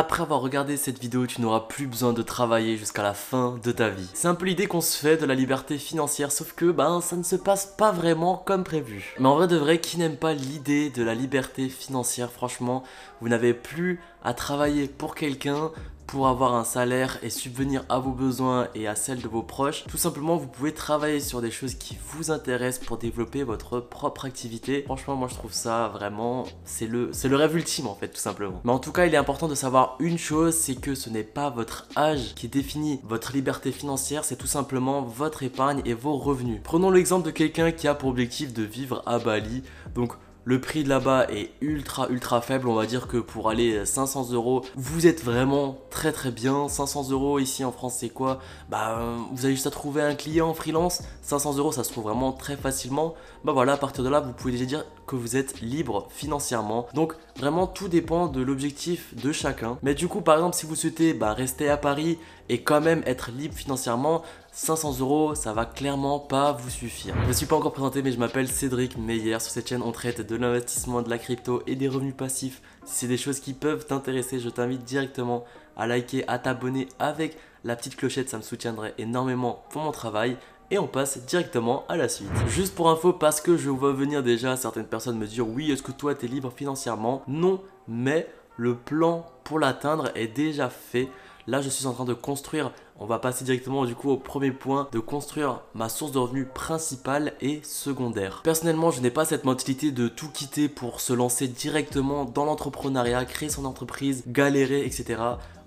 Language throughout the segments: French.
Après avoir regardé cette vidéo, tu n'auras plus besoin de travailler jusqu'à la fin de ta vie. C'est un peu l'idée qu'on se fait de la liberté financière, sauf que ben ça ne se passe pas vraiment comme prévu. Mais en vrai de vrai, qui n'aime pas l'idée de la liberté financière Franchement, vous n'avez plus à travailler pour quelqu'un, pour avoir un salaire et subvenir à vos besoins et à celles de vos proches. Tout simplement, vous pouvez travailler sur des choses qui vous intéressent pour développer votre propre activité. Franchement, moi je trouve ça vraiment, c'est le, c'est le rêve ultime en fait, tout simplement. Mais en tout cas, il est important de savoir une chose, c'est que ce n'est pas votre âge qui définit votre liberté financière, c'est tout simplement votre épargne et vos revenus. Prenons l'exemple de quelqu'un qui a pour objectif de vivre à Bali. Donc le prix de là-bas est ultra ultra faible. On va dire que pour aller 500 euros, vous êtes vraiment très très bien. 500 euros ici en France, c'est quoi? Bah, vous avez juste à trouver un client freelance. 500 euros, ça se trouve vraiment très facilement. Bah voilà, à partir de là, vous pouvez déjà dire que vous êtes libre financièrement. Donc vraiment, tout dépend de l'objectif de chacun. Mais du coup, par exemple, si vous souhaitez bah, rester à Paris et quand même être libre financièrement, 500 euros, ça va clairement pas vous suffire. Je ne suis pas encore présenté, mais je m'appelle Cédric Meyer. Sur cette chaîne, on traite de l'investissement, de la crypto et des revenus passifs. Si c'est des choses qui peuvent t'intéresser, je t'invite directement à liker, à t'abonner avec la petite clochette, ça me soutiendrait énormément pour mon travail. Et on passe directement à la suite. Juste pour info, parce que je vois venir déjà certaines personnes me dire oui, est-ce que toi t'es libre financièrement? Non, mais le plan pour l'atteindre est déjà fait. Là, je suis en train de construire, on va passer directement du coup au premier point, de construire ma source de revenus principale et secondaire. Personnellement, je n'ai pas cette mentalité de tout quitter pour se lancer directement dans l'entrepreneuriat, créer son entreprise, galérer, etc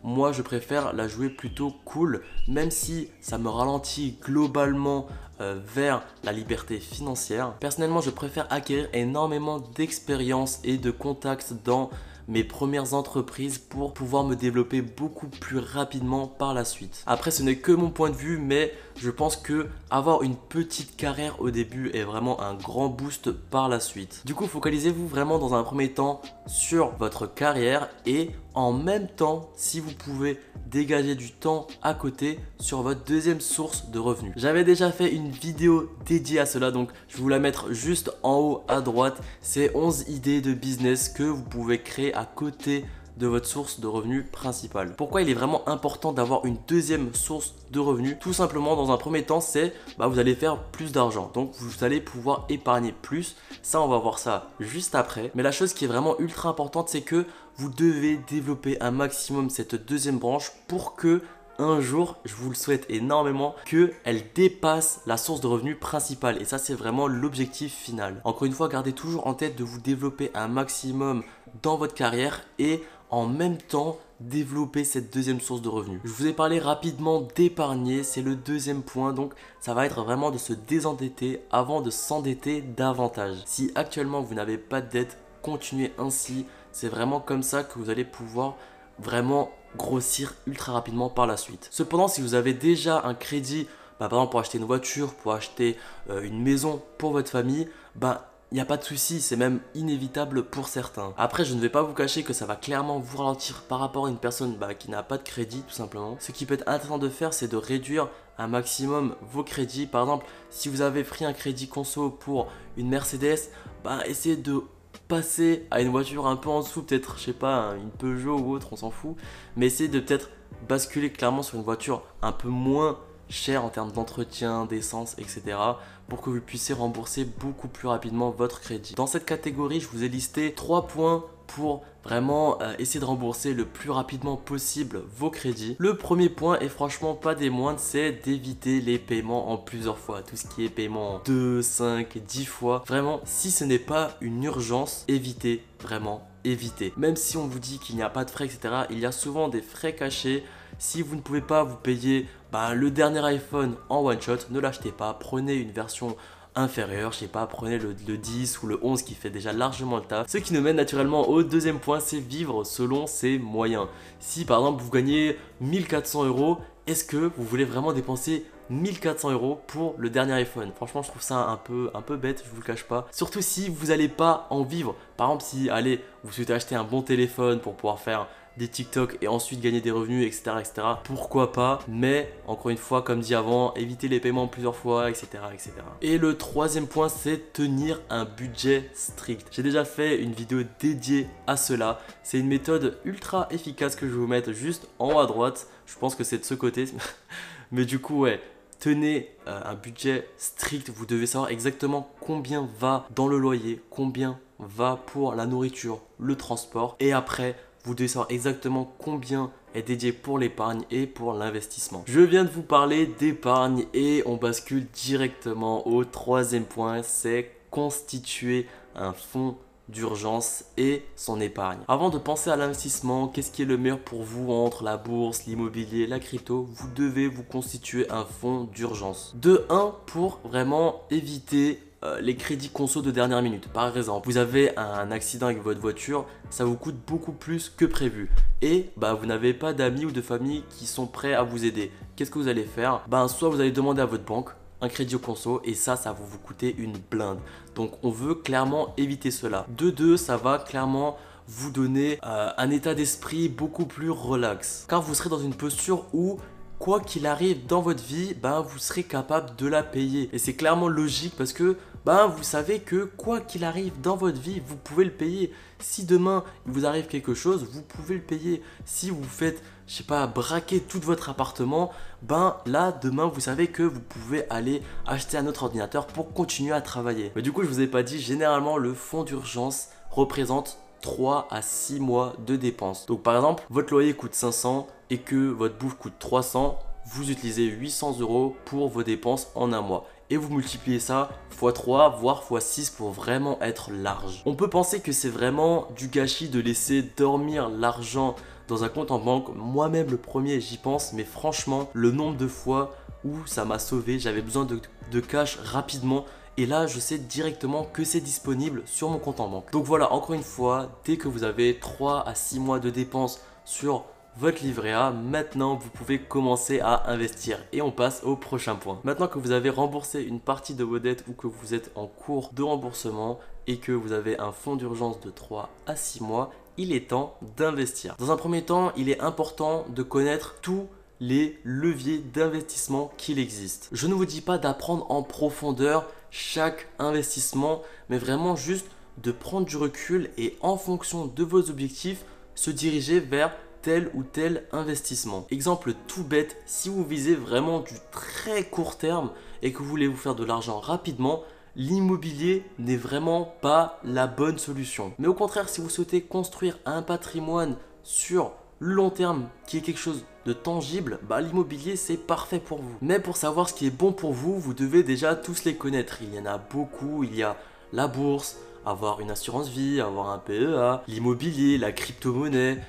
moi je préfère la jouer plutôt cool, même si ça me ralentit globalement euh, vers la liberté financière. Personnellement, je préfère acquérir énormément d'expérience et de contacts dans mes premières entreprises pour pouvoir me développer beaucoup plus rapidement par la suite. Après, ce n'est que mon point de vue, mais je pense que avoir une petite carrière au début est vraiment un grand boost par la suite. Du coup, focalisez-vous vraiment dans un premier temps sur votre carrière et en même temps, si vous pouvez dégager du temps à côté sur votre deuxième source de revenus. J'avais déjà fait une vidéo dédiée à cela, donc je vais vous la mettre juste en haut à droite. C'est 11 idées de business que vous pouvez créer à côté de votre source de revenus principale. Pourquoi il est vraiment important d'avoir une deuxième source de revenus Tout simplement, dans un premier temps, c'est bah, vous allez faire plus d'argent. Donc vous allez pouvoir épargner plus. Ça, on va voir ça juste après. Mais la chose qui est vraiment ultra importante, c'est que vous devez développer un maximum cette deuxième branche pour que un jour, je vous le souhaite énormément, qu'elle dépasse la source de revenus principale. Et ça, c'est vraiment l'objectif final. Encore une fois, gardez toujours en tête de vous développer un maximum dans votre carrière et en même temps développer cette deuxième source de revenus. Je vous ai parlé rapidement d'épargner, c'est le deuxième point, donc ça va être vraiment de se désendetter avant de s'endetter davantage. Si actuellement vous n'avez pas de dette, continuez ainsi, c'est vraiment comme ça que vous allez pouvoir vraiment grossir ultra rapidement par la suite. Cependant, si vous avez déjà un crédit, bah, par exemple pour acheter une voiture, pour acheter euh, une maison pour votre famille, bah il n'y a pas de souci, c'est même inévitable pour certains. Après, je ne vais pas vous cacher que ça va clairement vous ralentir par rapport à une personne bah, qui n'a pas de crédit, tout simplement. Ce qui peut être intéressant de faire, c'est de réduire un maximum vos crédits. Par exemple, si vous avez pris un crédit conso pour une Mercedes, bah, essayez de passer à une voiture un peu en dessous, peut-être, je sais pas, une Peugeot ou autre, on s'en fout. Mais essayez de peut-être basculer clairement sur une voiture un peu moins cher en termes d'entretien, d'essence, etc. pour que vous puissiez rembourser beaucoup plus rapidement votre crédit. Dans cette catégorie, je vous ai listé trois points pour vraiment euh, essayer de rembourser le plus rapidement possible vos crédits. Le premier point est franchement pas des moindres, c'est d'éviter les paiements en plusieurs fois. Tout ce qui est paiement en 2, 5, 10 fois. Vraiment, si ce n'est pas une urgence, évitez vraiment, évitez. Même si on vous dit qu'il n'y a pas de frais, etc., il y a souvent des frais cachés si vous ne pouvez pas vous payer bah, le dernier iPhone en one shot, ne l'achetez pas. Prenez une version inférieure, je sais pas, prenez le, 10 ou le 11 qui fait déjà largement le taf. Ce qui nous mène naturellement au deuxième point, c'est vivre selon ses moyens. Si par exemple vous gagnez 1400 euros, est-ce que vous voulez vraiment dépenser 1400 euros pour le dernier iPhone? Franchement, je trouve ça un peu, un peu bête, je vous le cache pas. Surtout si vous n'allez pas en vivre. Par exemple, si, allez, vous souhaitez acheter un bon téléphone pour pouvoir faire des TikTok et ensuite gagner des revenus, etc., etc. Pourquoi pas Mais encore une fois, comme dit avant, éviter les paiements plusieurs fois, etc., etc. Et le troisième point, c'est tenir un budget strict. J'ai déjà fait une vidéo dédiée à cela. C'est une méthode ultra efficace que je vais vous mettre juste en haut à droite. Je pense que c'est de ce côté. Mais du coup, ouais, tenez euh, un budget strict. Vous devez savoir exactement combien va dans le loyer, combien va pour la nourriture, le transport. Et après, vous devez savoir exactement combien est dédié pour l'épargne et pour l'investissement. Je viens de vous parler d'épargne et on bascule directement au troisième point, c'est constituer un fonds d'urgence et son épargne. Avant de penser à l'investissement, qu'est-ce qui est le meilleur pour vous entre la bourse, l'immobilier, la crypto? Vous devez vous constituer un fonds d'urgence. De 1 pour vraiment éviter euh, les crédits conso de dernière minute. Par exemple, vous avez un accident avec votre voiture, ça vous coûte beaucoup plus que prévu. Et bah, vous n'avez pas d'amis ou de famille qui sont prêts à vous aider. Qu'est-ce que vous allez faire? Ben soit vous allez demander à votre banque un crédit au conso et ça, ça va vous coûter une blinde. Donc on veut clairement éviter cela. De deux, ça va clairement vous donner euh, un état d'esprit beaucoup plus relax. Car vous serez dans une posture où quoi qu'il arrive dans votre vie, ben, vous serez capable de la payer. Et c'est clairement logique parce que ben, vous savez que quoi qu'il arrive dans votre vie, vous pouvez le payer. Si demain il vous arrive quelque chose, vous pouvez le payer. Si vous faites, je sais pas, braquer tout votre appartement, ben là demain vous savez que vous pouvez aller acheter un autre ordinateur pour continuer à travailler. Mais du coup, je vous ai pas dit, généralement le fonds d'urgence représente 3 à 6 mois de dépenses. Donc par exemple, votre loyer coûte 500 et que votre bouffe coûte 300, vous utilisez 800 euros pour vos dépenses en un mois. Et vous multipliez ça x 3, voire x 6 pour vraiment être large. On peut penser que c'est vraiment du gâchis de laisser dormir l'argent dans un compte en banque. Moi-même le premier j'y pense, mais franchement le nombre de fois où ça m'a sauvé, j'avais besoin de, de cash rapidement et là, je sais directement que c'est disponible sur mon compte en banque. Donc voilà, encore une fois, dès que vous avez 3 à 6 mois de dépenses sur votre livret A, maintenant vous pouvez commencer à investir. Et on passe au prochain point. Maintenant que vous avez remboursé une partie de vos dettes ou que vous êtes en cours de remboursement et que vous avez un fonds d'urgence de 3 à 6 mois, il est temps d'investir. Dans un premier temps, il est important de connaître tout les leviers d'investissement qu'il existe. Je ne vous dis pas d'apprendre en profondeur chaque investissement, mais vraiment juste de prendre du recul et en fonction de vos objectifs, se diriger vers tel ou tel investissement. Exemple tout bête, si vous visez vraiment du très court terme et que vous voulez vous faire de l'argent rapidement, l'immobilier n'est vraiment pas la bonne solution. Mais au contraire, si vous souhaitez construire un patrimoine sur long terme qui est quelque chose de tangible, bah l'immobilier c'est parfait pour vous. Mais pour savoir ce qui est bon pour vous, vous devez déjà tous les connaître. Il y en a beaucoup, il y a la bourse, avoir une assurance vie, avoir un PEA, l'immobilier, la crypto-monnaie,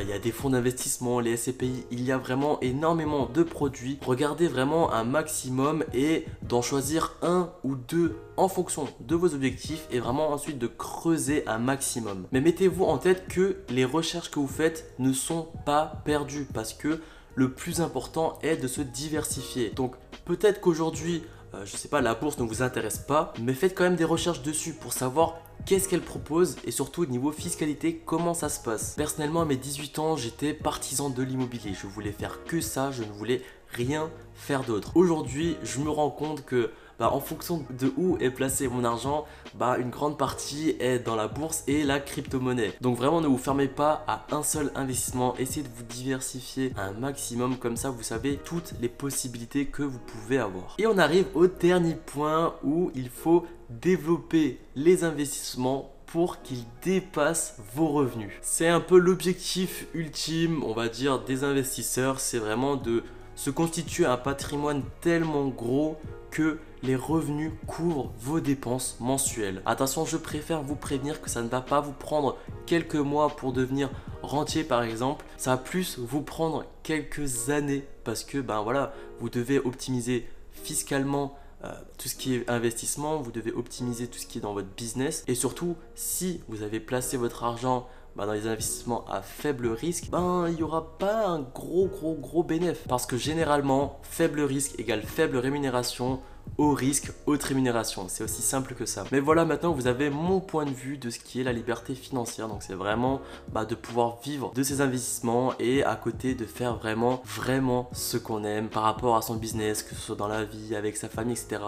il y a des fonds d'investissement, les SCPI, il y a vraiment énormément de produits. Regardez vraiment un maximum et d'en choisir un ou deux en fonction de vos objectifs et vraiment ensuite de creuser un maximum. Mais mettez-vous en tête que les recherches que vous faites ne sont pas perdues parce que le plus important est de se diversifier. Donc peut-être qu'aujourd'hui euh, je sais pas, la bourse ne vous intéresse pas, mais faites quand même des recherches dessus pour savoir qu'est-ce qu'elle propose et surtout au niveau fiscalité, comment ça se passe. Personnellement, à mes 18 ans, j'étais partisan de l'immobilier. Je voulais faire que ça, je ne voulais rien faire d'autre. Aujourd'hui, je me rends compte que bah, en fonction de où est placé mon argent, bah, une grande partie est dans la bourse et la crypto-monnaie. Donc vraiment ne vous fermez pas à un seul investissement, essayez de vous diversifier un maximum comme ça vous savez toutes les possibilités que vous pouvez avoir. Et on arrive au dernier point où il faut développer les investissements pour qu'ils dépassent vos revenus. C'est un peu l'objectif ultime, on va dire, des investisseurs, c'est vraiment de se constituer un patrimoine tellement gros que les revenus couvrent vos dépenses mensuelles. Attention, je préfère vous prévenir que ça ne va pas vous prendre quelques mois pour devenir rentier par exemple, ça va plus vous prendre quelques années parce que ben voilà, vous devez optimiser fiscalement euh, tout ce qui est investissement, vous devez optimiser tout ce qui est dans votre business et surtout si vous avez placé votre argent ben, dans les investissements à faible risque, ben il n'y aura pas un gros gros gros bénéfice parce que généralement faible risque égale faible rémunération au risque, haute rémunération. C'est aussi simple que ça. Mais voilà, maintenant vous avez mon point de vue de ce qui est la liberté financière. Donc c'est vraiment bah, de pouvoir vivre de ses investissements et à côté de faire vraiment, vraiment ce qu'on aime par rapport à son business, que ce soit dans la vie, avec sa famille, etc.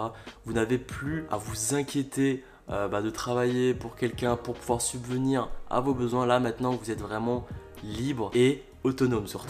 Vous n'avez plus à vous inquiéter euh, bah, de travailler pour quelqu'un pour pouvoir subvenir à vos besoins. Là maintenant, vous êtes vraiment libre et autonome surtout.